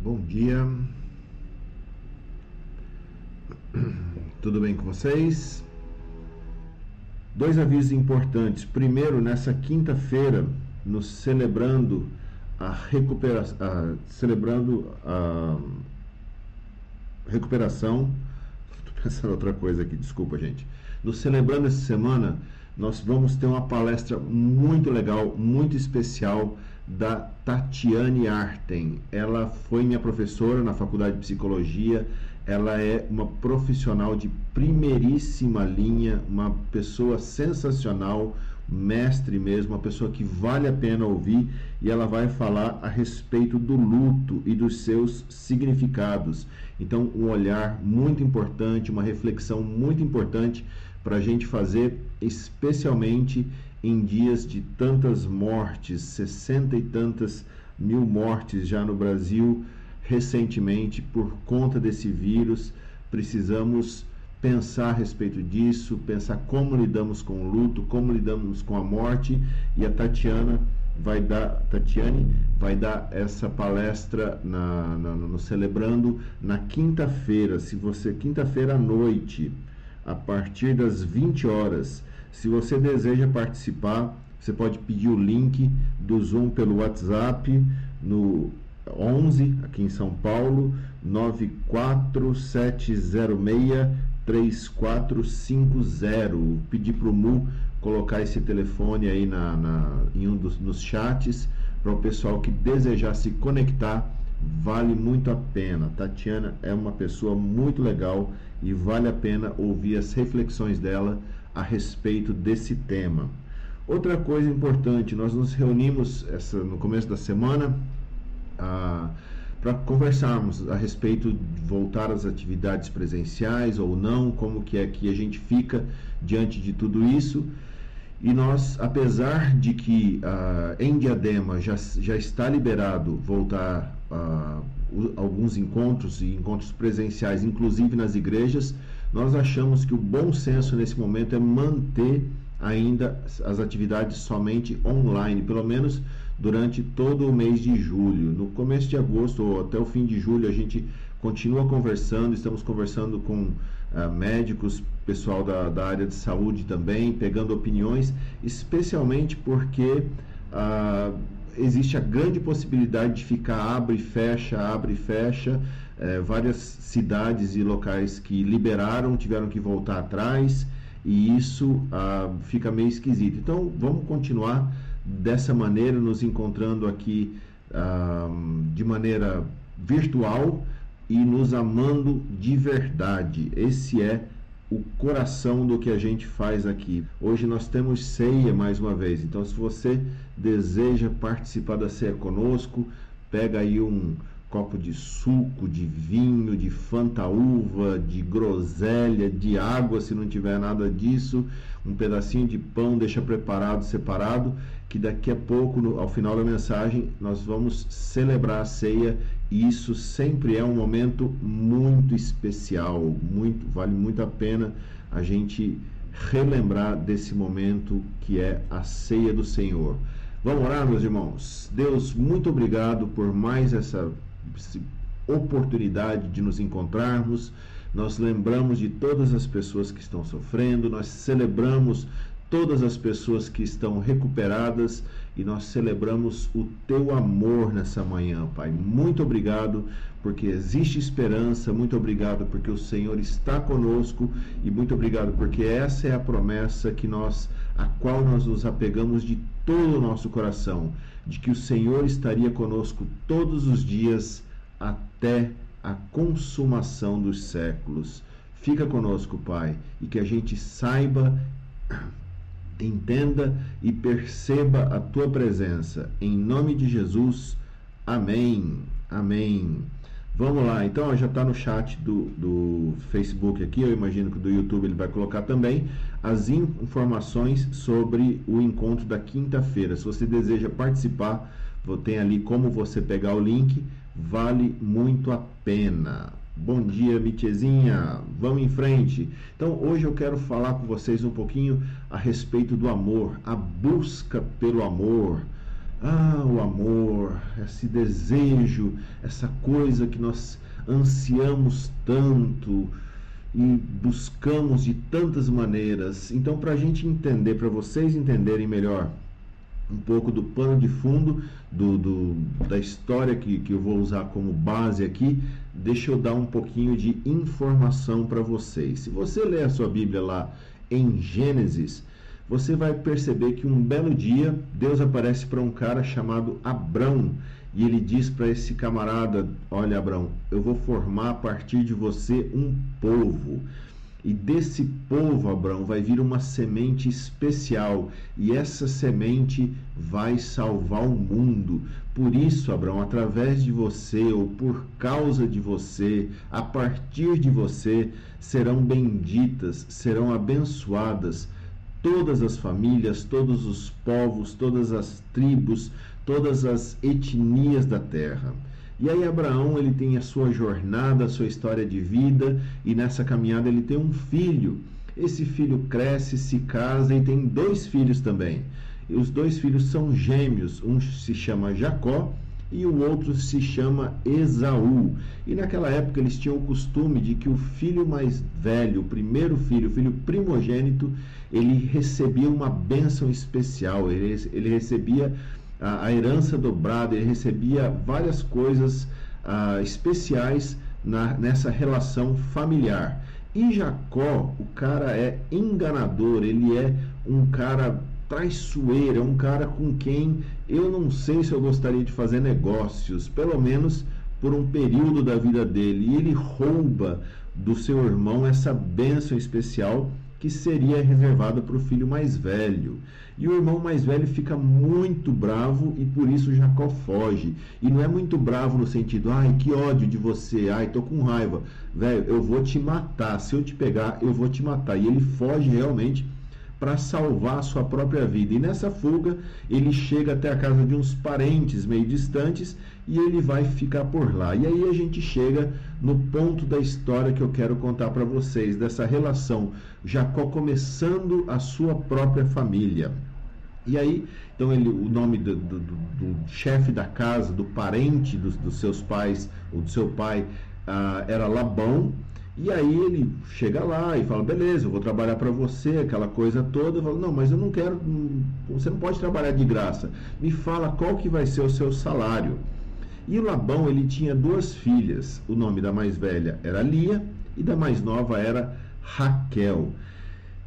Bom dia. Tudo bem com vocês? Dois avisos importantes. Primeiro, nessa quinta-feira, nos celebrando a recuperação, celebrando a recuperação. Estou pensando outra coisa aqui, desculpa, gente. Nos celebrando essa semana, nós vamos ter uma palestra muito legal, muito especial da Tatiane Arten. Ela foi minha professora na Faculdade de Psicologia. Ela é uma profissional de primeiríssima linha, uma pessoa sensacional, mestre mesmo, uma pessoa que vale a pena ouvir e ela vai falar a respeito do luto e dos seus significados. Então, um olhar muito importante, uma reflexão muito importante para a gente fazer, especialmente em dias de tantas mortes, sessenta e tantas mil mortes já no Brasil recentemente por conta desse vírus. Precisamos pensar a respeito disso, pensar como lidamos com o luto, como lidamos com a morte e a Tatiana vai dar, Tatiane vai dar essa palestra na, na no celebrando na quinta-feira, se você quinta-feira à noite, a partir das 20 horas. Se você deseja participar, você pode pedir o link do Zoom pelo WhatsApp no 11 aqui em São Paulo 94706 3450. Pedir para o Mu colocar esse telefone aí na, na em um dos nos chats para o pessoal que desejar se conectar. Vale muito a pena. Tatiana é uma pessoa muito legal e vale a pena ouvir as reflexões dela a respeito desse tema. Outra coisa importante, nós nos reunimos essa, no começo da semana ah, para conversarmos a respeito de voltar às atividades presenciais ou não, como que é que a gente fica diante de tudo isso. E nós, apesar de que ah, em Diadema já, já está liberado voltar ah, alguns encontros e encontros presenciais, inclusive nas igrejas, nós achamos que o bom senso nesse momento é manter ainda as atividades somente online, pelo menos durante todo o mês de julho. No começo de agosto ou até o fim de julho, a gente continua conversando, estamos conversando com uh, médicos, pessoal da, da área de saúde também, pegando opiniões, especialmente porque. Uh, existe a grande possibilidade de ficar abre e fecha, abre e fecha. É, várias cidades e locais que liberaram tiveram que voltar atrás e isso ah, fica meio esquisito. Então vamos continuar dessa maneira, nos encontrando aqui ah, de maneira virtual e nos amando de verdade. Esse é o coração do que a gente faz aqui. Hoje nós temos ceia mais uma vez, então se você deseja participar da ceia conosco, pega aí um copo de suco, de vinho, de fantaúva, de groselha, de água, se não tiver nada disso, um pedacinho de pão, deixa preparado, separado, que daqui a pouco, no, ao final da mensagem, nós vamos celebrar a ceia e isso sempre é um momento muito especial, muito vale muito a pena a gente relembrar desse momento que é a ceia do Senhor. Vamos orar, meus irmãos. Deus, muito obrigado por mais essa oportunidade de nos encontrarmos. Nós lembramos de todas as pessoas que estão sofrendo, nós celebramos todas as pessoas que estão recuperadas e nós celebramos o teu amor nessa manhã, Pai. Muito obrigado porque existe esperança, muito obrigado porque o Senhor está conosco e muito obrigado porque essa é a promessa que nós a qual nós nos apegamos de todo o nosso coração, de que o Senhor estaria conosco todos os dias até a consumação dos séculos. Fica conosco, Pai, e que a gente saiba entenda e perceba a tua presença. Em nome de Jesus, amém. Amém. Vamos lá, então já está no chat do, do Facebook aqui, eu imagino que do YouTube ele vai colocar também as informações sobre o encontro da quinta-feira. Se você deseja participar, tem ali como você pegar o link, vale muito a pena. Bom dia, Mitiezinha. Vamos em frente. Então, hoje eu quero falar com vocês um pouquinho a respeito do amor, a busca pelo amor. ah, o amor, esse desejo, essa coisa que nós ansiamos tanto e buscamos de tantas maneiras. Então, para a gente entender, para vocês entenderem melhor um pouco do pano de fundo do, do, da história que, que eu vou usar como base aqui, deixa eu dar um pouquinho de informação para vocês. Se você ler a sua Bíblia lá em Gênesis, você vai perceber que um belo dia Deus aparece para um cara chamado Abrão e ele diz para esse camarada: Olha, Abrão, eu vou formar a partir de você um povo. E desse povo, Abraão, vai vir uma semente especial, e essa semente vai salvar o mundo. Por isso, Abraão, através de você, ou por causa de você, a partir de você, serão benditas, serão abençoadas todas as famílias, todos os povos, todas as tribos, todas as etnias da terra. E aí Abraão ele tem a sua jornada, a sua história de vida e nessa caminhada ele tem um filho. Esse filho cresce, se casa e tem dois filhos também. E os dois filhos são gêmeos, um se chama Jacó e o outro se chama Esaú. E naquela época eles tinham o costume de que o filho mais velho, o primeiro filho, o filho primogênito, ele recebia uma bênção especial, ele, ele recebia a, a herança dobrada, ele recebia várias coisas uh, especiais na, nessa relação familiar. E Jacó, o cara é enganador, ele é um cara traiçoeiro, é um cara com quem eu não sei se eu gostaria de fazer negócios, pelo menos por um período da vida dele. E ele rouba do seu irmão essa bênção especial que seria reservada para o filho mais velho. E o irmão mais velho fica muito bravo e por isso Jacó foge. E não é muito bravo no sentido, ai, que ódio de você, ai, tô com raiva. Velho, eu vou te matar. Se eu te pegar, eu vou te matar. E ele foge realmente para salvar a sua própria vida. E nessa fuga, ele chega até a casa de uns parentes meio distantes e ele vai ficar por lá. E aí a gente chega no ponto da história que eu quero contar para vocês, dessa relação Jacó começando a sua própria família. E aí, então ele, o nome do, do, do chefe da casa, do parente dos, dos, seus pais, ou do seu pai, uh, era Labão. E aí ele chega lá e fala, beleza, eu vou trabalhar para você, aquela coisa toda. Eu falo, não, mas eu não quero, você não pode trabalhar de graça. Me fala qual que vai ser o seu salário. E Labão, ele tinha duas filhas. O nome da mais velha era Lia e da mais nova era Raquel.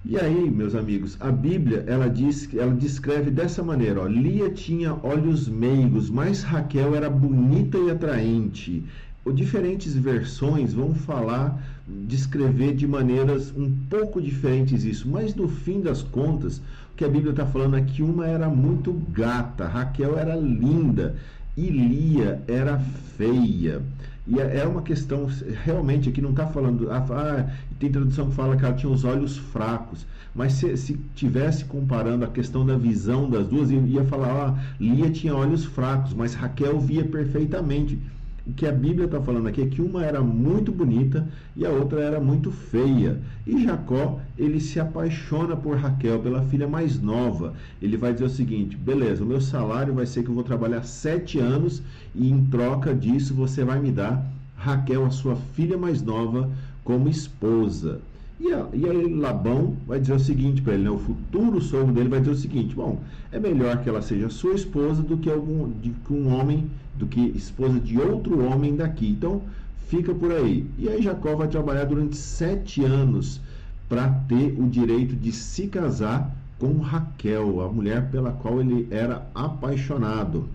E aí, meus amigos, a Bíblia ela diz, ela descreve dessa maneira: ó, Lia tinha olhos meigos, mas Raquel era bonita e atraente. Diferentes versões vão falar, descrever de maneiras um pouco diferentes isso, mas no fim das contas, o que a Bíblia está falando é que uma era muito gata, Raquel era linda e Lia era feia. E é, é uma questão, realmente, aqui não está falando. Ah, ah, tem tradução que fala que ela tinha os olhos fracos. Mas se, se tivesse comparando a questão da visão das duas, ia falar: ah, Lia tinha olhos fracos, mas Raquel via perfeitamente. O que a Bíblia está falando aqui é que uma era muito bonita e a outra era muito feia. E Jacó, ele se apaixona por Raquel, pela filha mais nova. Ele vai dizer o seguinte: beleza, o meu salário vai ser que eu vou trabalhar sete anos e em troca disso você vai me dar Raquel, a sua filha mais nova, como esposa. E, a, e aí Labão vai dizer o seguinte para ele, né? o futuro sogro dele vai dizer o seguinte: bom, é melhor que ela seja sua esposa do que algum, de, que um homem, do que esposa de outro homem daqui. Então fica por aí. E aí Jacó vai trabalhar durante sete anos para ter o direito de se casar com Raquel, a mulher pela qual ele era apaixonado.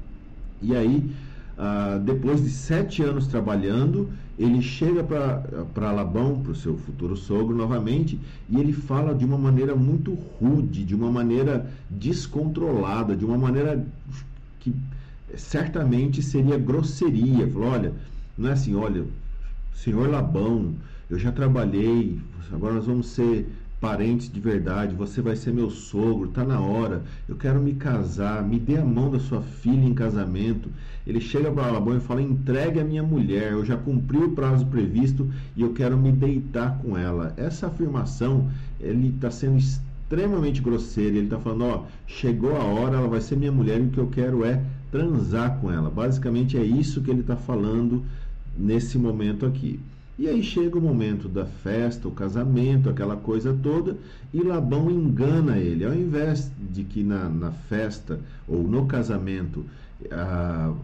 E aí ah, depois de sete anos trabalhando, ele chega para Labão, para o seu futuro sogro, novamente, e ele fala de uma maneira muito rude, de uma maneira descontrolada, de uma maneira que certamente seria grosseria. Falou: olha, não é assim, olha, senhor Labão, eu já trabalhei, agora nós vamos ser parentes de verdade, você vai ser meu sogro, tá na hora, eu quero me casar, me dê a mão da sua filha em casamento. Ele chega para Labão e fala: entregue a minha mulher, eu já cumpri o prazo previsto e eu quero me deitar com ela. Essa afirmação ele está sendo extremamente grosseira. Ele está falando: ó, chegou a hora, ela vai ser minha mulher e o que eu quero é transar com ela. Basicamente é isso que ele está falando nesse momento aqui. E aí chega o momento da festa, o casamento, aquela coisa toda, e Labão engana ele. Ao invés de que na, na festa ou no casamento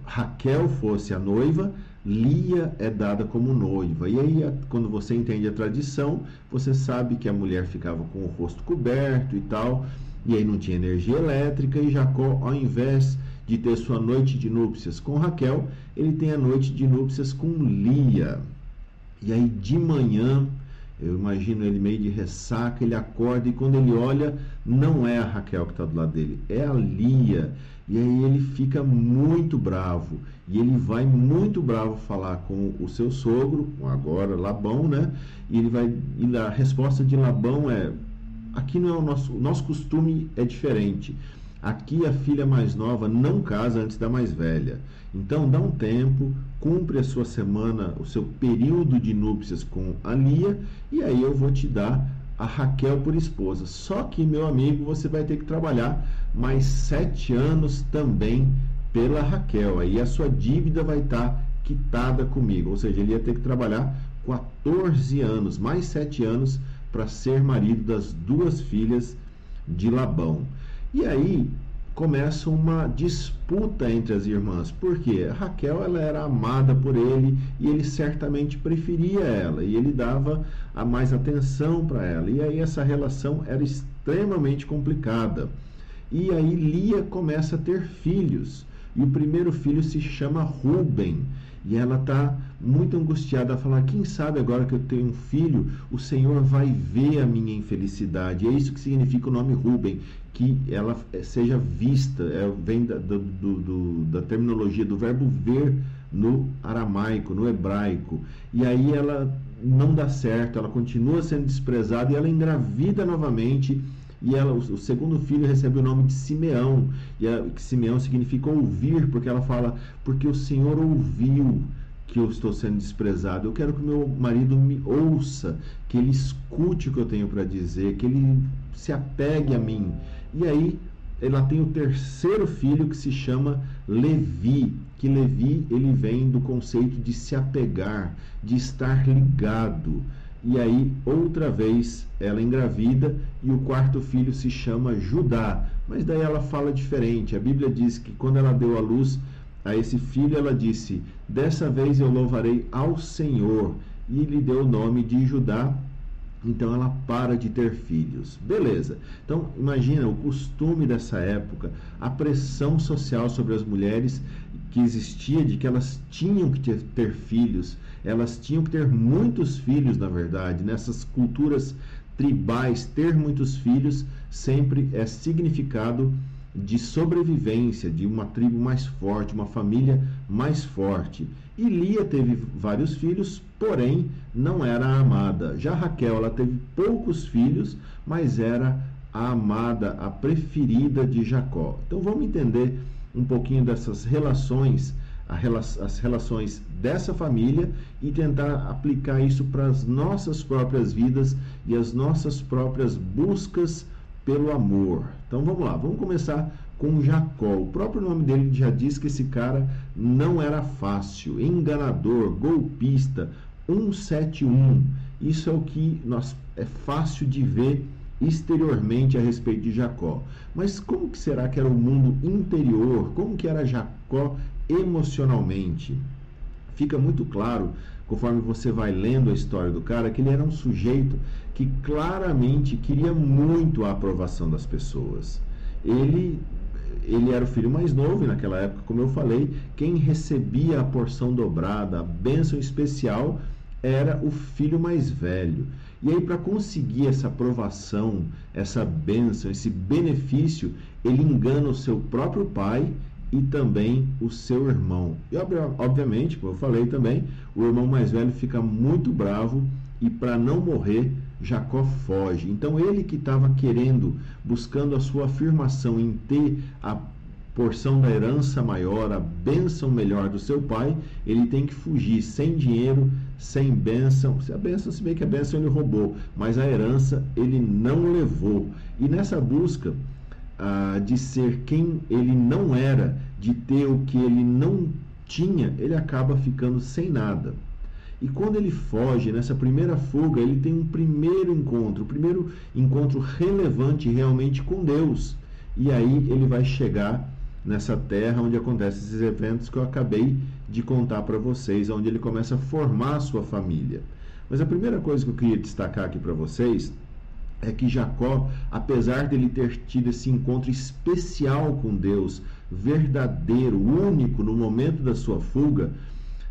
Raquel fosse a noiva, Lia é dada como noiva. E aí, quando você entende a tradição, você sabe que a mulher ficava com o rosto coberto e tal, e aí não tinha energia elétrica, e Jacó, ao invés de ter sua noite de núpcias com Raquel, ele tem a noite de núpcias com Lia. E aí de manhã, eu imagino ele meio de ressaca, ele acorda e quando ele olha, não é a Raquel que está do lado dele, é a Lia. E aí ele fica muito bravo. E ele vai muito bravo falar com o seu sogro, agora Labão, né? E ele vai. E a resposta de Labão é: aqui não é o nosso. O nosso costume é diferente. Aqui a filha mais nova não casa antes da mais velha. Então dá um tempo, cumpre a sua semana, o seu período de núpcias com a Lia, e aí eu vou te dar a Raquel por esposa. Só que, meu amigo, você vai ter que trabalhar mais sete anos também pela Raquel. Aí a sua dívida vai estar quitada comigo. Ou seja, ele ia ter que trabalhar 14 anos, mais sete anos, para ser marido das duas filhas de Labão. E aí começa uma disputa entre as irmãs, porque Raquel ela era amada por ele e ele certamente preferia ela e ele dava a mais atenção para ela. E aí essa relação era extremamente complicada. E aí Lia começa a ter filhos. E o primeiro filho se chama Ruben. E ela está muito angustiada a falar: quem sabe agora que eu tenho um filho, o Senhor vai ver a minha infelicidade. E é isso que significa o nome Ruben, que ela seja vista, é, vem da, do, do, da terminologia do verbo ver no aramaico, no hebraico. E aí ela não dá certo, ela continua sendo desprezada e ela engravida novamente e ela, o, segundo filho recebe o nome de Simeão, e a, que Simeão significa ouvir, porque ela fala, porque o Senhor ouviu que eu estou sendo desprezado. Eu quero que meu marido me ouça, que ele escute o que eu tenho para dizer, que ele se apegue a mim. E aí ela tem o terceiro filho que se chama Levi, que Levi ele vem do conceito de se apegar, de estar ligado. E aí, outra vez, ela engravida e o quarto filho se chama Judá. Mas daí ela fala diferente. A Bíblia diz que quando ela deu a luz a esse filho, ela disse: Dessa vez eu louvarei ao Senhor. E lhe deu o nome de Judá. Então ela para de ter filhos. Beleza. Então imagina o costume dessa época, a pressão social sobre as mulheres que existia de que elas tinham que ter filhos elas tinham que ter muitos filhos, na verdade. Nessas culturas tribais, ter muitos filhos sempre é significado de sobrevivência, de uma tribo mais forte, uma família mais forte. E Lia teve vários filhos, porém não era amada. Já Raquel, ela teve poucos filhos, mas era a amada, a preferida de Jacó. Então vamos entender um pouquinho dessas relações as relações dessa família e tentar aplicar isso para as nossas próprias vidas e as nossas próprias buscas pelo amor. Então vamos lá, vamos começar com Jacó. O próprio nome dele já diz que esse cara não era fácil, enganador, golpista, 171. Isso é o que nós é fácil de ver exteriormente a respeito de Jacó. Mas como que será que era o mundo interior? Como que era Jacó emocionalmente. Fica muito claro, conforme você vai lendo a história do cara, que ele era um sujeito que claramente queria muito a aprovação das pessoas. Ele ele era o filho mais novo e naquela época, como eu falei, quem recebia a porção dobrada, a bênção especial, era o filho mais velho. E aí, para conseguir essa aprovação, essa bênção, esse benefício, ele engana o seu próprio pai e também o seu irmão. E obviamente, como eu falei também, o irmão mais velho fica muito bravo e para não morrer, Jacó foge. Então ele que estava querendo, buscando a sua afirmação em ter a porção da herança maior, a bênção melhor do seu pai, ele tem que fugir sem dinheiro, sem bênção. Se a bênção, se bem que a bênção ele roubou, mas a herança ele não levou. E nessa busca de ser quem ele não era, de ter o que ele não tinha, ele acaba ficando sem nada. E quando ele foge, nessa primeira fuga, ele tem um primeiro encontro, o primeiro encontro relevante realmente com Deus. E aí ele vai chegar nessa terra onde acontecem esses eventos que eu acabei de contar para vocês, onde ele começa a formar a sua família. Mas a primeira coisa que eu queria destacar aqui para vocês é que Jacó, apesar dele ter tido esse encontro especial com Deus, verdadeiro, único no momento da sua fuga,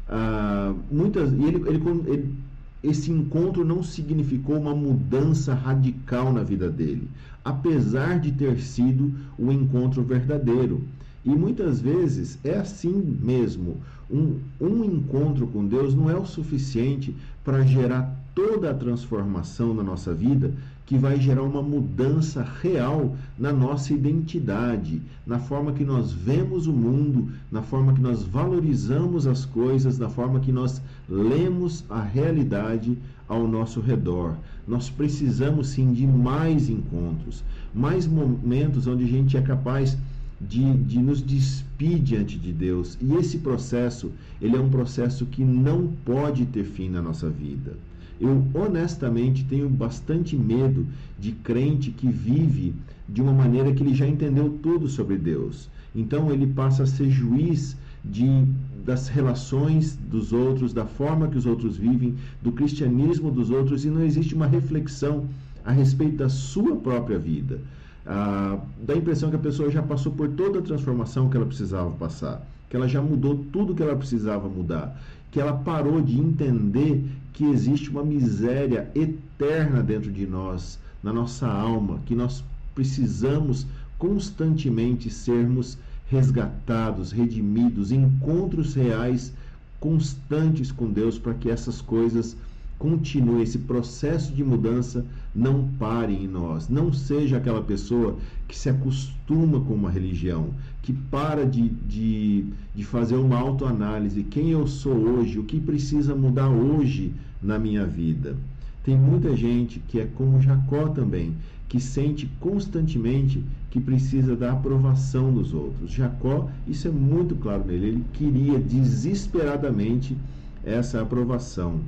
uh, muitas ele, ele, ele, esse encontro não significou uma mudança radical na vida dele, apesar de ter sido o encontro verdadeiro. E muitas vezes é assim mesmo. Um, um encontro com Deus não é o suficiente para gerar toda a transformação na nossa vida que vai gerar uma mudança real na nossa identidade, na forma que nós vemos o mundo, na forma que nós valorizamos as coisas, na forma que nós lemos a realidade ao nosso redor. Nós precisamos sim de mais encontros, mais momentos onde a gente é capaz de, de nos despir diante de Deus. E esse processo, ele é um processo que não pode ter fim na nossa vida. Eu honestamente tenho bastante medo de crente que vive de uma maneira que ele já entendeu tudo sobre Deus. Então ele passa a ser juiz de das relações dos outros, da forma que os outros vivem, do cristianismo dos outros e não existe uma reflexão a respeito da sua própria vida. Ah, dá a impressão que a pessoa já passou por toda a transformação que ela precisava passar, que ela já mudou tudo que ela precisava mudar, que ela parou de entender que existe uma miséria eterna dentro de nós, na nossa alma, que nós precisamos constantemente sermos resgatados, redimidos, encontros reais constantes com Deus para que essas coisas continue, esse processo de mudança não pare em nós. Não seja aquela pessoa que se acostuma com uma religião, que para de, de, de fazer uma autoanálise. Quem eu sou hoje? O que precisa mudar hoje na minha vida? Tem muita gente que é como Jacó também, que sente constantemente que precisa da aprovação dos outros. Jacó, isso é muito claro nele, ele queria desesperadamente essa aprovação.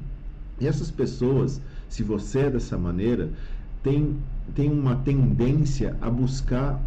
E essas pessoas, se você é dessa maneira, tem, tem uma tendência a buscar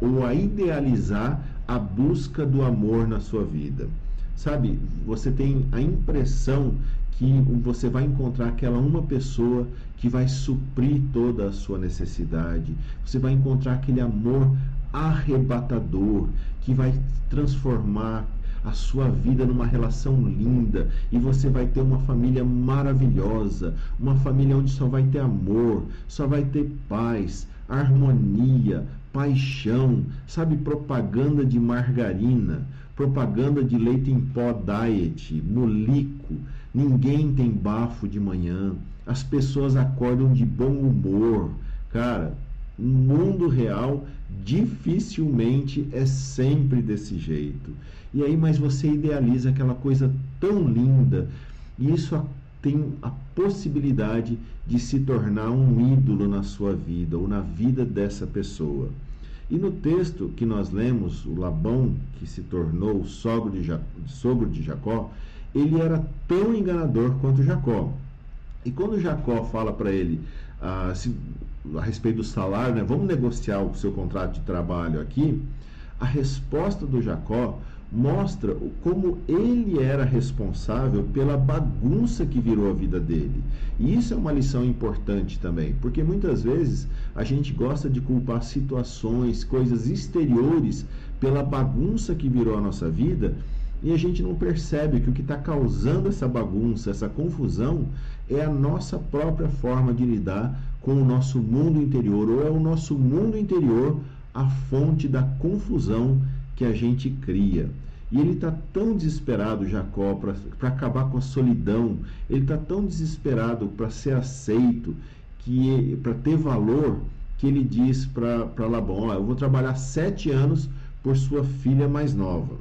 ou a idealizar a busca do amor na sua vida. Sabe, você tem a impressão que você vai encontrar aquela uma pessoa que vai suprir toda a sua necessidade. Você vai encontrar aquele amor arrebatador que vai transformar a sua vida numa relação linda e você vai ter uma família maravilhosa, uma família onde só vai ter amor, só vai ter paz, harmonia, paixão, sabe, propaganda de margarina, propaganda de leite em pó diet, molico, ninguém tem bafo de manhã, as pessoas acordam de bom humor. Cara, no mundo real dificilmente é sempre desse jeito. E aí, mas você idealiza aquela coisa tão linda, e isso tem a possibilidade de se tornar um ídolo na sua vida ou na vida dessa pessoa. E no texto que nós lemos, o Labão, que se tornou sogro de, Jacó, sogro de Jacó, ele era tão enganador quanto Jacó. E quando Jacó fala para ele ah, se, a respeito do salário, né, vamos negociar o seu contrato de trabalho aqui, a resposta do Jacó mostra como ele era responsável pela bagunça que virou a vida dele. E isso é uma lição importante também, porque muitas vezes a gente gosta de culpar situações, coisas exteriores pela bagunça que virou a nossa vida. E a gente não percebe que o que está causando essa bagunça, essa confusão, é a nossa própria forma de lidar com o nosso mundo interior, ou é o nosso mundo interior a fonte da confusão que a gente cria. E ele está tão desesperado, Jacó, para acabar com a solidão, ele está tão desesperado para ser aceito, que para ter valor, que ele diz para Labão: oh, Eu vou trabalhar sete anos por sua filha mais nova.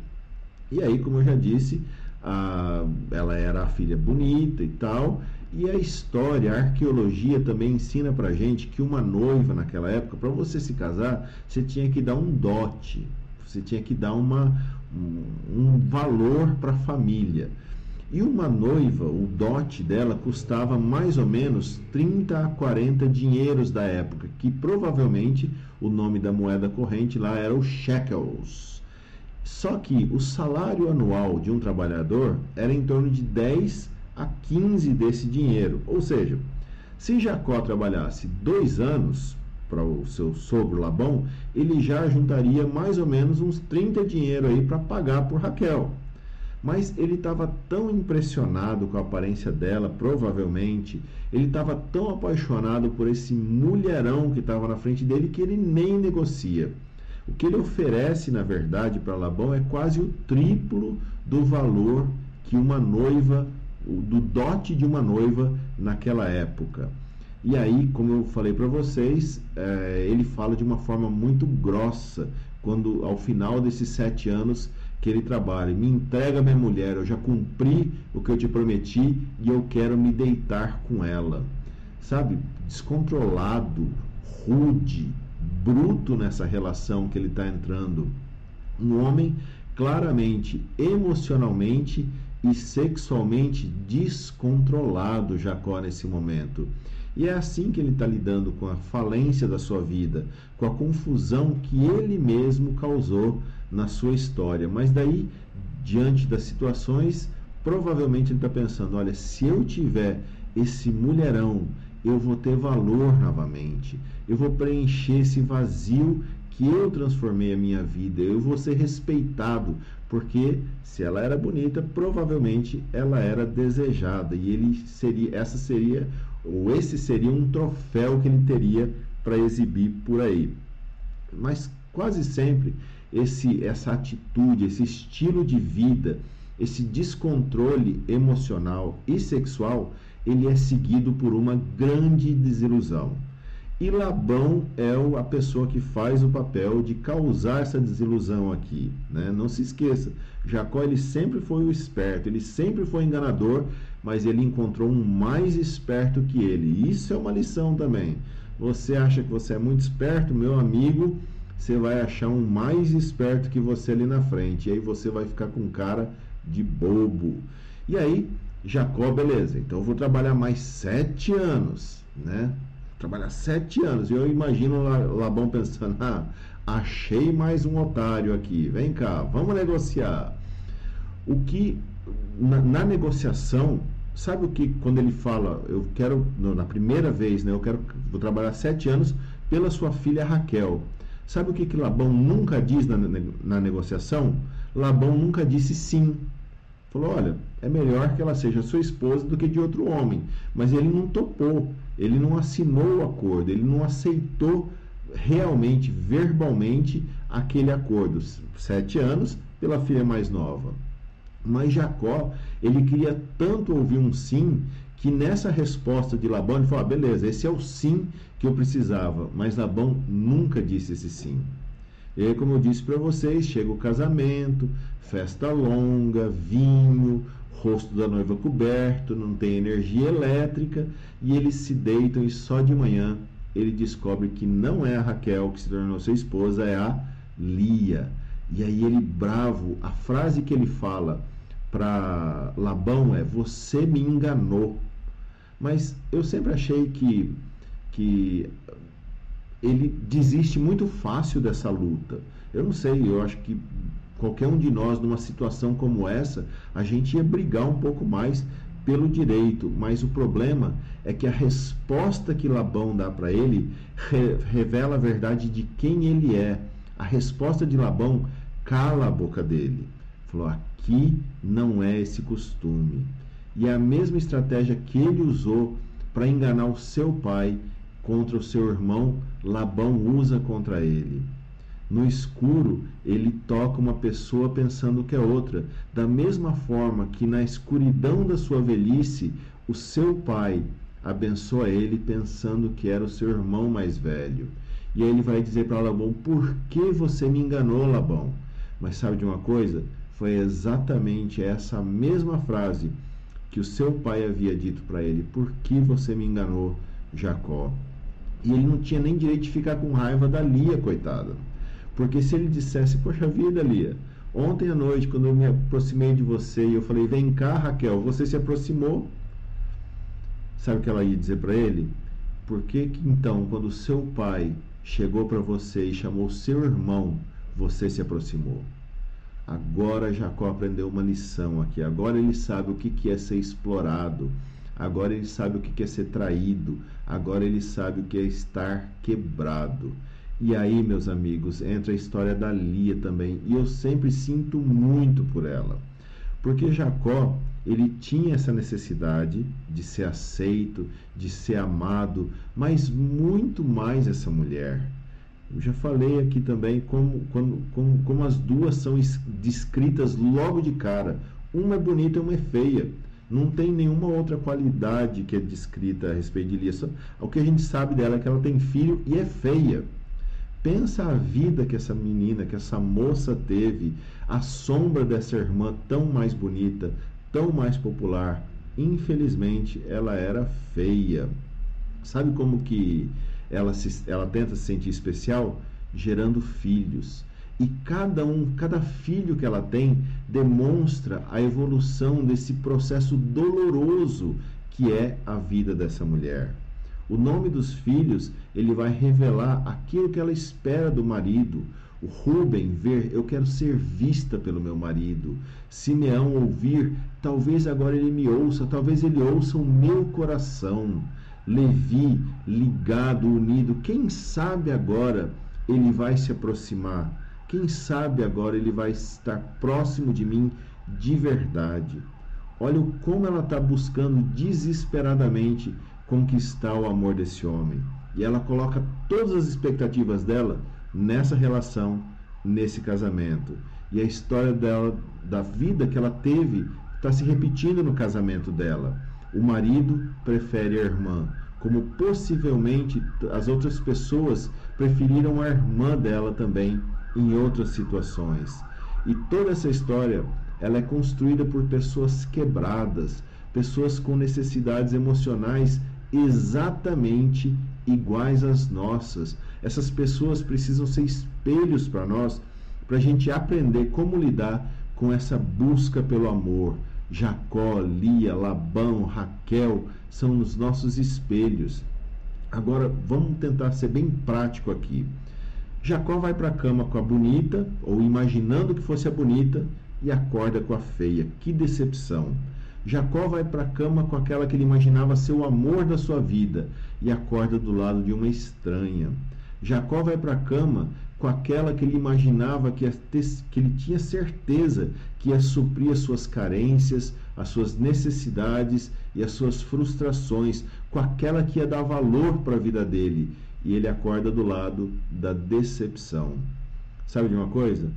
E aí, como eu já disse, a, ela era a filha bonita e tal. E a história, a arqueologia também ensina pra gente que uma noiva naquela época, para você se casar, você tinha que dar um dote, você tinha que dar uma, um, um valor para a família. E uma noiva, o dote dela custava mais ou menos 30 a 40 dinheiros da época, que provavelmente o nome da moeda corrente lá era o shekels. Só que o salário anual de um trabalhador era em torno de 10 a 15 desse dinheiro. Ou seja, se Jacó trabalhasse dois anos para o seu sogro Labão, ele já juntaria mais ou menos uns 30 dinheiro aí para pagar por Raquel. Mas ele estava tão impressionado com a aparência dela, provavelmente, ele estava tão apaixonado por esse mulherão que estava na frente dele que ele nem negocia. O que ele oferece, na verdade, para Labão é quase o triplo do valor que uma noiva, do dote de uma noiva naquela época. E aí, como eu falei para vocês, é, ele fala de uma forma muito grossa, quando ao final desses sete anos que ele trabalha, me entrega minha mulher, eu já cumpri o que eu te prometi e eu quero me deitar com ela. Sabe, descontrolado, rude, bruto nessa relação que ele está entrando. Um homem claramente emocionalmente e sexualmente descontrolado, Jacó, nesse momento. E é assim que ele está lidando com a falência da sua vida, com a confusão que ele mesmo causou na sua história. Mas daí, diante das situações, provavelmente ele está pensando: olha, se eu tiver esse mulherão eu vou ter valor novamente. Eu vou preencher esse vazio que eu transformei a minha vida. Eu vou ser respeitado, porque se ela era bonita, provavelmente ela era desejada e ele seria essa seria ou esse seria um troféu que ele teria para exibir por aí. Mas quase sempre esse essa atitude, esse estilo de vida, esse descontrole emocional e sexual ele é seguido por uma grande desilusão. E Labão é a pessoa que faz o papel de causar essa desilusão aqui. Né? Não se esqueça, Jacó ele sempre foi o esperto, ele sempre foi enganador, mas ele encontrou um mais esperto que ele. Isso é uma lição também. Você acha que você é muito esperto, meu amigo, você vai achar um mais esperto que você ali na frente. E aí você vai ficar com cara de bobo. E aí Jacó, beleza, então eu vou trabalhar mais sete anos, né? Trabalhar sete anos. Eu imagino Labão pensando, ah, achei mais um otário aqui, vem cá, vamos negociar. O que, na, na negociação, sabe o que, quando ele fala, eu quero, na primeira vez, né, eu quero, vou trabalhar sete anos pela sua filha Raquel. Sabe o que, que Labão nunca diz na, na negociação? Labão nunca disse sim. Falou: olha, é melhor que ela seja sua esposa do que de outro homem. Mas ele não topou, ele não assinou o acordo, ele não aceitou realmente, verbalmente, aquele acordo. Sete anos pela filha mais nova. Mas Jacó, ele queria tanto ouvir um sim, que nessa resposta de Labão ele falou: ah, beleza, esse é o sim que eu precisava. Mas Labão nunca disse esse sim. E aí, como eu disse para vocês, chega o casamento, festa longa, vinho, rosto da noiva coberto, não tem energia elétrica e eles se deitam e só de manhã ele descobre que não é a Raquel que se tornou sua esposa, é a Lia. E aí ele bravo, a frase que ele fala para Labão é: "Você me enganou". Mas eu sempre achei que que ele desiste muito fácil dessa luta. Eu não sei, eu acho que qualquer um de nós numa situação como essa, a gente ia brigar um pouco mais pelo direito, mas o problema é que a resposta que Labão dá para ele re revela a verdade de quem ele é. A resposta de Labão cala a boca dele. Falou: aqui não é esse costume. E é a mesma estratégia que ele usou para enganar o seu pai contra o seu irmão, Labão usa contra ele. No escuro, ele toca uma pessoa pensando que é outra, da mesma forma que na escuridão da sua velhice, o seu pai abençoa ele pensando que era o seu irmão mais velho. E aí ele vai dizer para Labão: Por que você me enganou, Labão? Mas sabe de uma coisa? Foi exatamente essa mesma frase que o seu pai havia dito para ele: Por que você me enganou, Jacó? E ele não tinha nem direito de ficar com raiva da Lia, coitada. Porque se ele dissesse: Poxa vida, Lia, ontem à noite, quando eu me aproximei de você e eu falei: Vem cá, Raquel, você se aproximou. Sabe o que ela ia dizer para ele? Por que, que então, quando seu pai chegou para você e chamou seu irmão, você se aproximou? Agora Jacó aprendeu uma lição aqui. Agora ele sabe o que é ser explorado. Agora ele sabe o que é ser traído. Agora ele sabe o que é estar quebrado. E aí, meus amigos, entra a história da Lia também. E eu sempre sinto muito por ela. Porque Jacó, ele tinha essa necessidade de ser aceito, de ser amado, mas muito mais essa mulher. Eu já falei aqui também como, como, como, como as duas são descritas logo de cara. Uma é bonita e uma é feia. Não tem nenhuma outra qualidade que é descrita a respeito de Lia. O que a gente sabe dela é que ela tem filho e é feia. Pensa a vida que essa menina, que essa moça teve, a sombra dessa irmã tão mais bonita, tão mais popular. Infelizmente, ela era feia. Sabe como que ela, se, ela tenta se sentir especial gerando filhos. E cada um, cada filho que ela tem demonstra a evolução desse processo doloroso que é a vida dessa mulher. O nome dos filhos, ele vai revelar aquilo que ela espera do marido. O Ruben ver, eu quero ser vista pelo meu marido. Simeão ouvir, talvez agora ele me ouça, talvez ele ouça o meu coração. Levi ligado, unido. Quem sabe agora ele vai se aproximar? Quem sabe agora ele vai estar próximo de mim de verdade? Olha como ela está buscando desesperadamente conquistar o amor desse homem. E ela coloca todas as expectativas dela nessa relação, nesse casamento. E a história dela, da vida que ela teve, está se repetindo no casamento dela. O marido prefere a irmã, como possivelmente as outras pessoas preferiram a irmã dela também em outras situações. E toda essa história, ela é construída por pessoas quebradas, pessoas com necessidades emocionais exatamente iguais às nossas. Essas pessoas precisam ser espelhos para nós, para a gente aprender como lidar com essa busca pelo amor, Jacó, Lia, Labão, Raquel são os nossos espelhos. Agora vamos tentar ser bem prático aqui. Jacó vai para a cama com a bonita, ou imaginando que fosse a bonita, e acorda com a feia. Que decepção! Jacó vai para a cama com aquela que ele imaginava ser o amor da sua vida e acorda do lado de uma estranha. Jacó vai para a cama com aquela que ele imaginava que, que ele tinha certeza que ia suprir as suas carências, as suas necessidades e as suas frustrações, com aquela que ia dar valor para a vida dele. E ele acorda do lado da decepção. Sabe de uma coisa?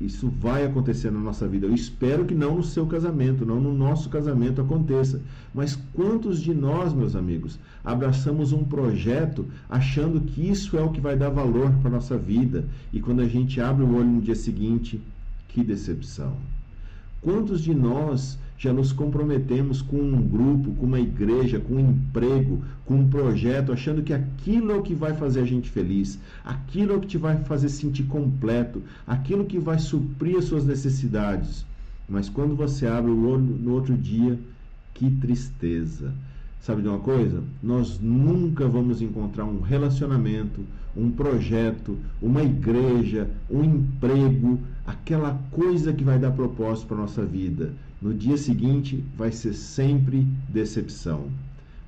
Isso vai acontecer na nossa vida. Eu espero que não no seu casamento, não no nosso casamento aconteça. Mas quantos de nós, meus amigos, abraçamos um projeto achando que isso é o que vai dar valor para a nossa vida e quando a gente abre o olho no dia seguinte, que decepção. Quantos de nós já nos comprometemos com um grupo, com uma igreja, com um emprego, com um projeto, achando que aquilo é o que vai fazer a gente feliz, aquilo é o que te vai fazer sentir completo, aquilo que vai suprir as suas necessidades. Mas quando você abre o olho no outro dia, que tristeza. Sabe de uma coisa? Nós nunca vamos encontrar um relacionamento, um projeto, uma igreja, um emprego, aquela coisa que vai dar propósito para a nossa vida no dia seguinte vai ser sempre decepção.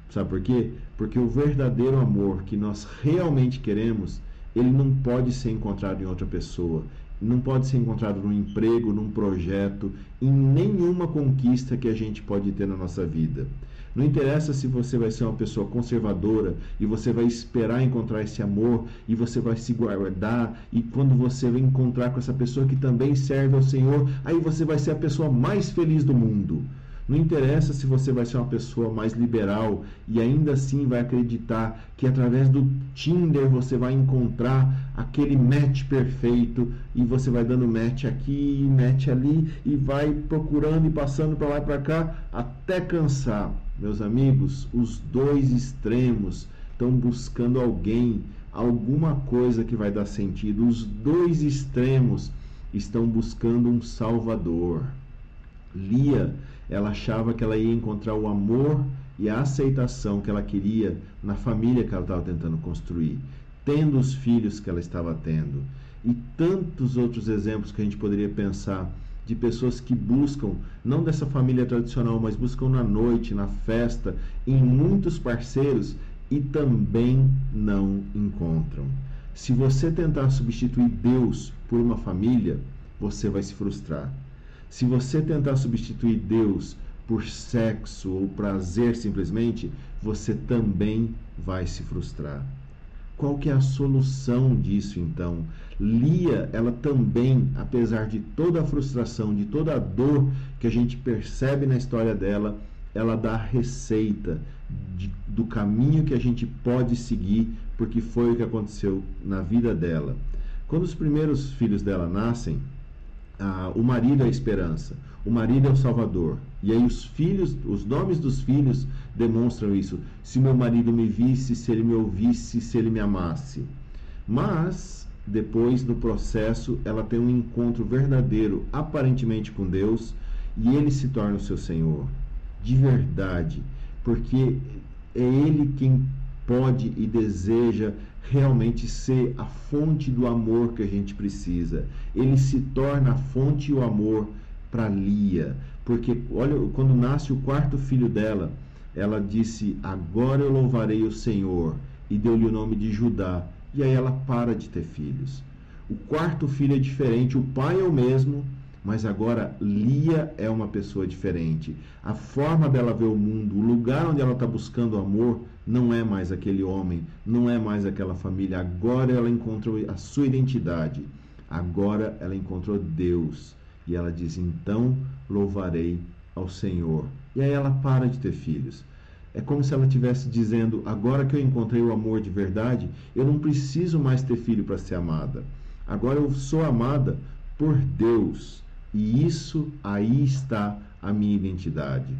Sabe por quê? Porque o verdadeiro amor que nós realmente queremos, ele não pode ser encontrado em outra pessoa, não pode ser encontrado num emprego, num projeto, em nenhuma conquista que a gente pode ter na nossa vida. Não interessa se você vai ser uma pessoa conservadora e você vai esperar encontrar esse amor e você vai se guardar e quando você vai encontrar com essa pessoa que também serve ao Senhor, aí você vai ser a pessoa mais feliz do mundo. Não interessa se você vai ser uma pessoa mais liberal e ainda assim vai acreditar que através do Tinder você vai encontrar aquele match perfeito e você vai dando match aqui, match ali e vai procurando e passando para lá e para cá até cansar. Meus amigos, os dois extremos estão buscando alguém, alguma coisa que vai dar sentido. Os dois extremos estão buscando um salvador. Lia, ela achava que ela ia encontrar o amor e a aceitação que ela queria na família que ela estava tentando construir, tendo os filhos que ela estava tendo. E tantos outros exemplos que a gente poderia pensar de pessoas que buscam, não dessa família tradicional, mas buscam na noite, na festa, em muitos parceiros e também não encontram. Se você tentar substituir Deus por uma família, você vai se frustrar. Se você tentar substituir Deus por sexo ou prazer simplesmente, você também vai se frustrar. Qual que é a solução disso então? Lia, ela também, apesar de toda a frustração, de toda a dor que a gente percebe na história dela, ela dá a receita de, do caminho que a gente pode seguir, porque foi o que aconteceu na vida dela. Quando os primeiros filhos dela nascem, ah, o marido é a esperança, o marido é o salvador. E aí os filhos, os nomes dos filhos demonstram isso. Se meu marido me visse, se ele me ouvisse, se ele me amasse. Mas depois do processo, ela tem um encontro verdadeiro, aparentemente com Deus, e ele se torna o seu Senhor, de verdade, porque é ele quem pode e deseja realmente ser a fonte do amor que a gente precisa. Ele se torna a fonte e o amor para Lia, porque olha, quando nasce o quarto filho dela, ela disse: "Agora eu louvarei o Senhor", e deu-lhe o nome de Judá. E aí ela para de ter filhos. O quarto filho é diferente, o pai é o mesmo, mas agora Lia é uma pessoa diferente. A forma dela ver o mundo, o lugar onde ela está buscando amor, não é mais aquele homem, não é mais aquela família. Agora ela encontrou a sua identidade. Agora ela encontrou Deus. E ela diz: Então louvarei ao Senhor. E aí ela para de ter filhos. É como se ela estivesse dizendo: Agora que eu encontrei o amor de verdade, eu não preciso mais ter filho para ser amada. Agora eu sou amada por Deus. E isso aí está a minha identidade.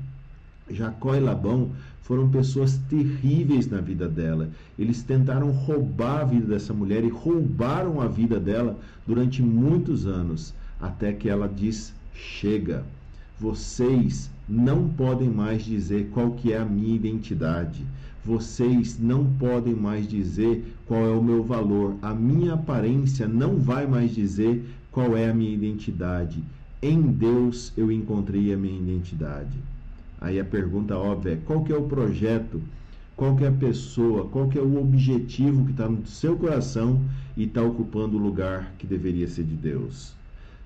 Jacó e Labão foram pessoas terríveis na vida dela. Eles tentaram roubar a vida dessa mulher e roubaram a vida dela durante muitos anos, até que ela diz: "Chega. Vocês não podem mais dizer qual que é a minha identidade. Vocês não podem mais dizer qual é o meu valor. A minha aparência não vai mais dizer qual é a minha identidade. Em Deus eu encontrei a minha identidade." Aí a pergunta óbvia é: qual que é o projeto? Qual que é a pessoa? Qual que é o objetivo que está no seu coração e está ocupando o lugar que deveria ser de Deus?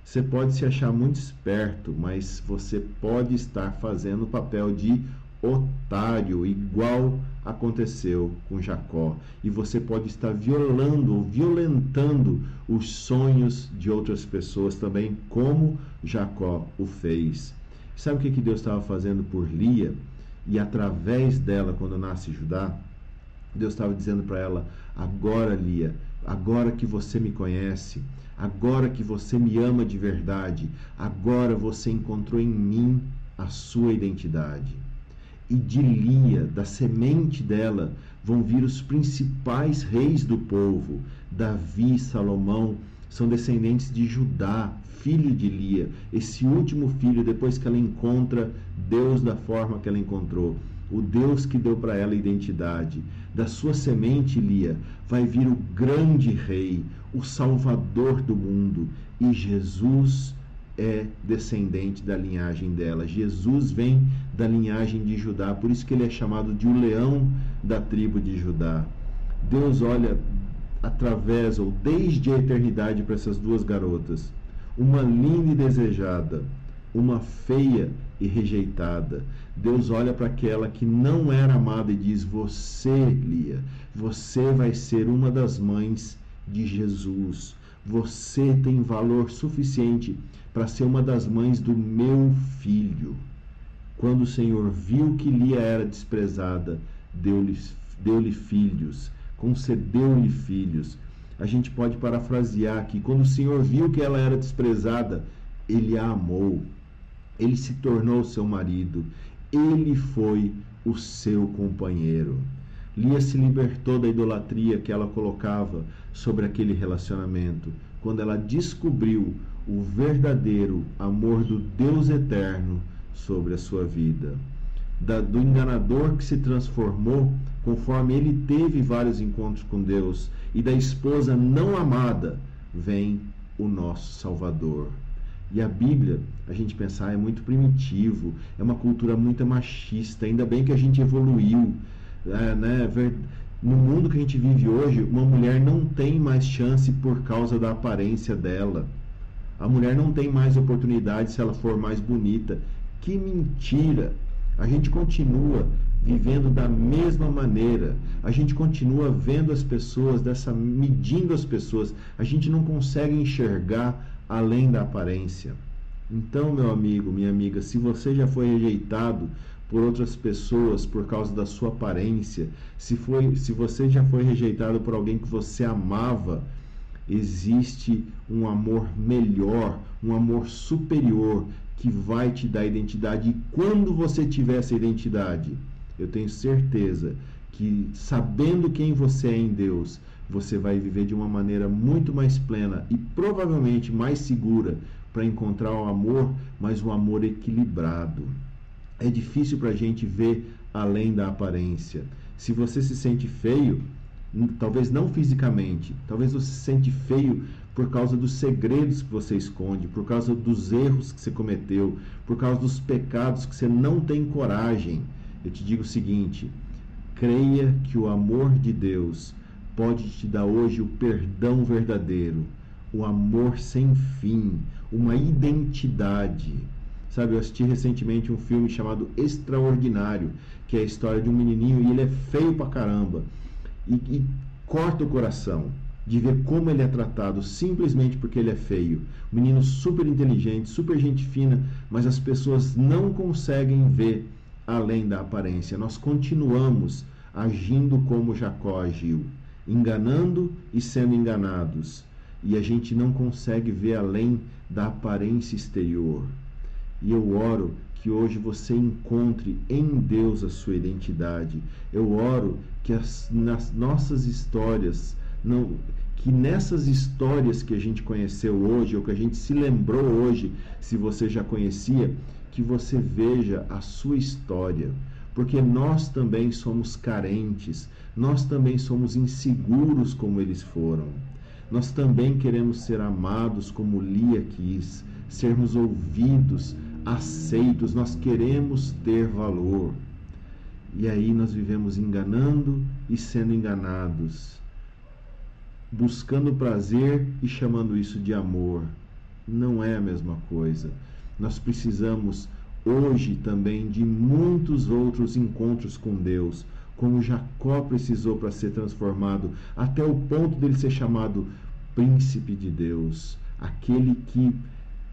Você pode se achar muito esperto, mas você pode estar fazendo o papel de otário, igual aconteceu com Jacó. E você pode estar violando ou violentando os sonhos de outras pessoas também, como Jacó o fez. Sabe o que, que Deus estava fazendo por Lia? E através dela, quando nasce Judá, Deus estava dizendo para ela: agora, Lia, agora que você me conhece, agora que você me ama de verdade, agora você encontrou em mim a sua identidade. E de Lia, da semente dela, vão vir os principais reis do povo. Davi, Salomão, são descendentes de Judá, filho de Lia, esse último filho, depois que ela encontra Deus da forma que ela encontrou, o Deus que deu para ela identidade. Da sua semente, Lia, vai vir o grande rei, o salvador do mundo, e Jesus é descendente da linhagem dela. Jesus vem da linhagem de Judá, por isso que ele é chamado de o leão da tribo de Judá. Deus olha através ou desde a eternidade para essas duas garotas uma linda e desejada, uma feia e rejeitada. Deus olha para aquela que não era amada e diz: Você, Lia, você vai ser uma das mães de Jesus. Você tem valor suficiente para ser uma das mães do meu filho. Quando o Senhor viu que Lia era desprezada, deu-lhe deu filhos, concedeu-lhe filhos. A gente pode parafrasear aqui: quando o Senhor viu que ela era desprezada, ele a amou, ele se tornou seu marido, ele foi o seu companheiro. Lia se libertou da idolatria que ela colocava sobre aquele relacionamento, quando ela descobriu o verdadeiro amor do Deus eterno sobre a sua vida. Da, do enganador que se transformou conforme ele teve vários encontros com Deus, e da esposa não amada, vem o nosso Salvador. E a Bíblia, a gente pensar, é muito primitivo, é uma cultura muito machista. Ainda bem que a gente evoluiu. É, né? No mundo que a gente vive hoje, uma mulher não tem mais chance por causa da aparência dela. A mulher não tem mais oportunidade se ela for mais bonita. Que mentira! A gente continua vivendo da mesma maneira. A gente continua vendo as pessoas dessa medindo as pessoas. A gente não consegue enxergar além da aparência. Então, meu amigo, minha amiga, se você já foi rejeitado por outras pessoas por causa da sua aparência, se foi, se você já foi rejeitado por alguém que você amava, existe um amor melhor, um amor superior que vai te dar identidade. E quando você tiver essa identidade, eu tenho certeza que sabendo quem você é em Deus, você vai viver de uma maneira muito mais plena e provavelmente mais segura para encontrar o amor, mas um amor equilibrado. É difícil para a gente ver além da aparência. Se você se sente feio, talvez não fisicamente, talvez você se sente feio por causa dos segredos que você esconde, por causa dos erros que você cometeu, por causa dos pecados que você não tem coragem. Eu te digo o seguinte: creia que o amor de Deus pode te dar hoje o perdão verdadeiro, o amor sem fim, uma identidade. Sabe, eu assisti recentemente um filme chamado Extraordinário, que é a história de um menininho e ele é feio pra caramba. E, e corta o coração de ver como ele é tratado simplesmente porque ele é feio. Um menino super inteligente, super gente fina, mas as pessoas não conseguem ver além da aparência. Nós continuamos agindo como Jacó agiu, enganando e sendo enganados. E a gente não consegue ver além da aparência exterior. E eu oro que hoje você encontre em Deus a sua identidade. Eu oro que as, nas nossas histórias não que nessas histórias que a gente conheceu hoje, ou que a gente se lembrou hoje, se você já conhecia, que você veja a sua história. Porque nós também somos carentes, nós também somos inseguros como eles foram. Nós também queremos ser amados como Lia quis, sermos ouvidos, aceitos, nós queremos ter valor. E aí nós vivemos enganando e sendo enganados buscando prazer e chamando isso de amor. Não é a mesma coisa. Nós precisamos hoje também de muitos outros encontros com Deus, como Jacó precisou para ser transformado, até o ponto dele ser chamado príncipe de Deus, aquele que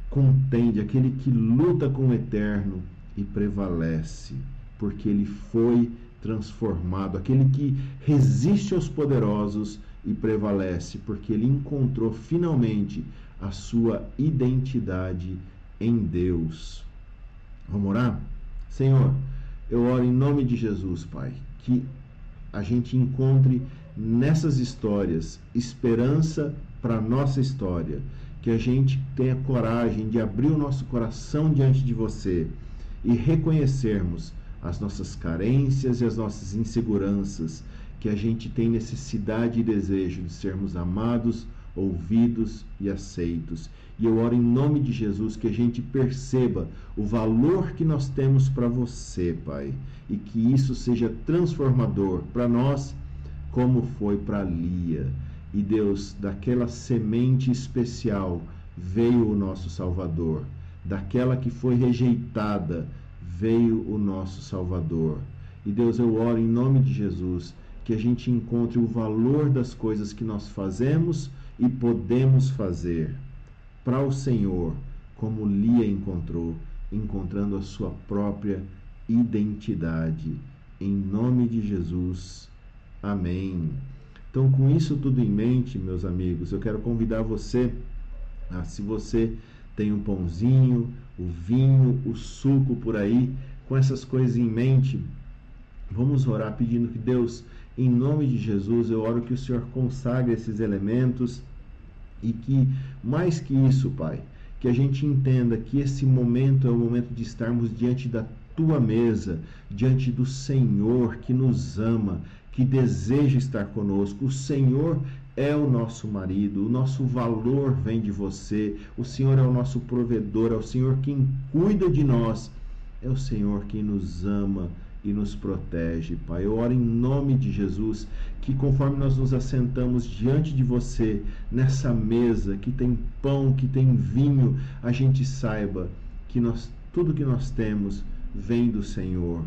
contende, aquele que luta com o eterno e prevalece, porque ele foi transformado, aquele que resiste aos poderosos e prevalece, porque ele encontrou finalmente a sua identidade em Deus. Vamos orar? Senhor, eu oro em nome de Jesus, Pai, que a gente encontre nessas histórias esperança para a nossa história, que a gente tenha coragem de abrir o nosso coração diante de você e reconhecermos as nossas carências e as nossas inseguranças que a gente tem necessidade e desejo de sermos amados, ouvidos e aceitos. E eu oro em nome de Jesus que a gente perceba o valor que nós temos para você, Pai, e que isso seja transformador para nós, como foi para Lia. E Deus, daquela semente especial veio o nosso Salvador, daquela que foi rejeitada veio o nosso Salvador. E Deus, eu oro em nome de Jesus que a gente encontre o valor das coisas que nós fazemos e podemos fazer para o Senhor, como Lia encontrou. encontrando a sua própria identidade. Em nome de Jesus. Amém. Então, com isso tudo em mente, meus amigos, eu quero convidar você, a, se você tem um pãozinho, o vinho, o suco por aí, com essas coisas em mente, vamos orar pedindo que Deus, em nome de Jesus, eu oro que o Senhor consagre esses elementos e que, mais que isso, Pai, que a gente entenda que esse momento é o momento de estarmos diante da tua mesa, diante do Senhor que nos ama, que deseja estar conosco. O Senhor é o nosso marido, o nosso valor vem de você, o Senhor é o nosso provedor, é o Senhor quem cuida de nós, é o Senhor quem nos ama e nos protege, Pai. Eu oro em nome de Jesus que conforme nós nos assentamos diante de você nessa mesa que tem pão, que tem vinho, a gente saiba que nós tudo que nós temos vem do Senhor.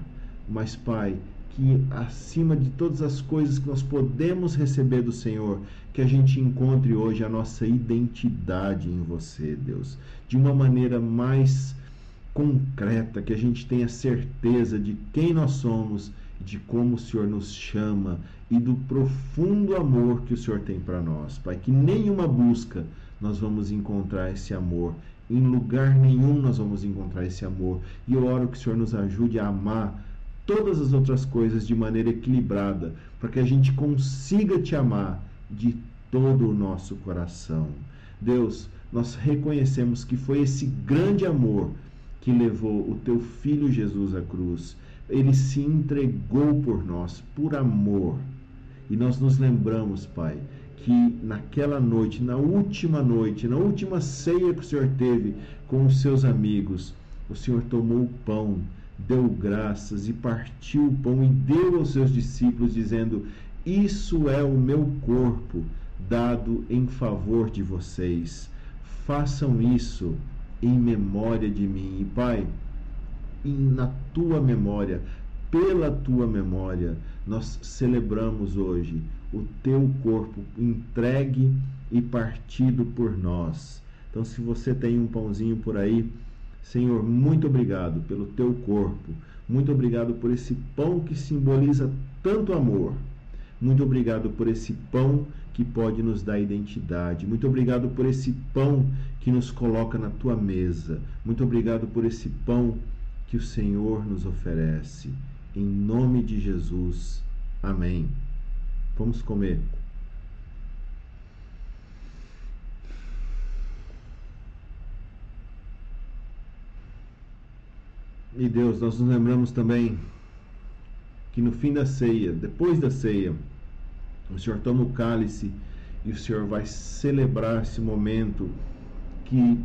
Mas Pai, que acima de todas as coisas que nós podemos receber do Senhor, que a gente encontre hoje a nossa identidade em você, Deus, de uma maneira mais concreta, que a gente tenha certeza de quem nós somos, de como o Senhor nos chama e do profundo amor que o Senhor tem para nós, Pai, que nenhuma busca nós vamos encontrar esse amor. Em lugar nenhum nós vamos encontrar esse amor. E eu oro que o Senhor nos ajude a amar todas as outras coisas de maneira equilibrada, para que a gente consiga te amar de todo o nosso coração. Deus, nós reconhecemos que foi esse grande amor que levou o teu filho Jesus à cruz. Ele se entregou por nós, por amor. E nós nos lembramos, Pai, que naquela noite, na última noite, na última ceia que o Senhor teve com os seus amigos, o Senhor tomou o pão deu graças e partiu o pão e deu aos seus discípulos, dizendo: Isso é o meu corpo dado em favor de vocês. Façam isso em memória de mim. E Pai, na tua memória, pela tua memória, nós celebramos hoje o teu corpo entregue e partido por nós. Então, se você tem um pãozinho por aí, Senhor, muito obrigado pelo teu corpo. Muito obrigado por esse pão que simboliza tanto amor. Muito obrigado por esse pão que pode nos dar identidade. Muito obrigado por esse pão que nos coloca na tua mesa. Muito obrigado por esse pão que o Senhor nos oferece. Em nome de Jesus. Amém. Vamos comer. E Deus, nós nos lembramos também que no fim da ceia, depois da ceia, o Senhor toma o cálice e o Senhor vai celebrar esse momento que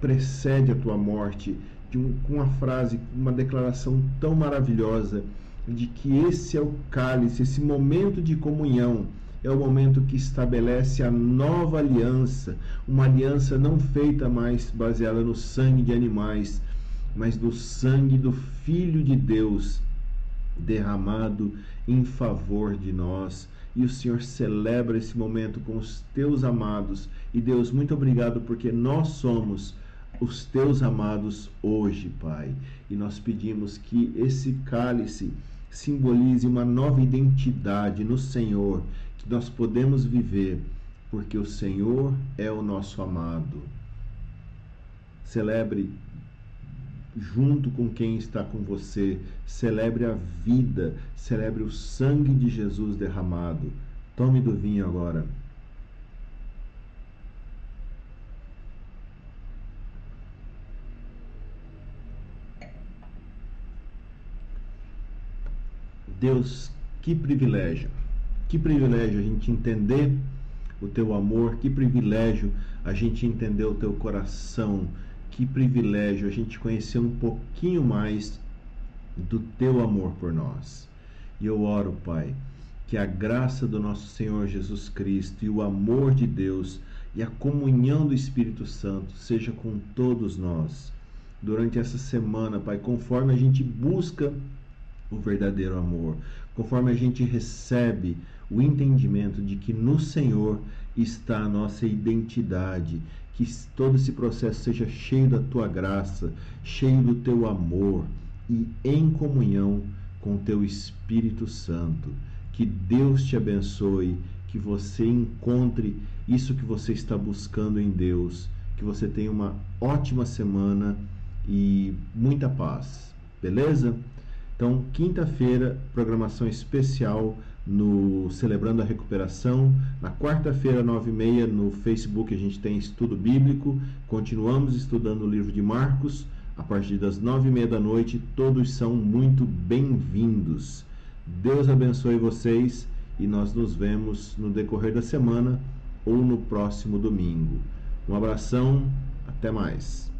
precede a tua morte, de um, com uma frase, uma declaração tão maravilhosa de que esse é o cálice, esse momento de comunhão é o momento que estabelece a nova aliança, uma aliança não feita mais baseada no sangue de animais, mas do sangue do Filho de Deus derramado em favor de nós. E o Senhor celebra esse momento com os teus amados. E Deus, muito obrigado porque nós somos os teus amados hoje, Pai. E nós pedimos que esse cálice simbolize uma nova identidade no Senhor, que nós podemos viver, porque o Senhor é o nosso amado. Celebre junto com quem está com você. Celebre a vida, celebre o sangue de Jesus derramado. Tome do vinho agora. Deus, que privilégio, que privilégio a gente entender o teu amor, que privilégio a gente entender o teu coração, que privilégio a gente conhecer um pouquinho mais do teu amor por nós. E eu oro, Pai, que a graça do nosso Senhor Jesus Cristo e o amor de Deus e a comunhão do Espírito Santo seja com todos nós durante essa semana, Pai, conforme a gente busca o verdadeiro amor, conforme a gente recebe o entendimento de que no Senhor está a nossa identidade, que todo esse processo seja cheio da tua graça, cheio do teu amor e em comunhão com o teu Espírito Santo. Que Deus te abençoe, que você encontre isso que você está buscando em Deus, que você tenha uma ótima semana e muita paz. Beleza? Então, quinta-feira, programação especial no Celebrando a Recuperação. Na quarta-feira, nove e meia, no Facebook a gente tem estudo bíblico. Continuamos estudando o livro de Marcos. A partir das nove e meia da noite, todos são muito bem-vindos. Deus abençoe vocês e nós nos vemos no decorrer da semana ou no próximo domingo. Um abração, até mais.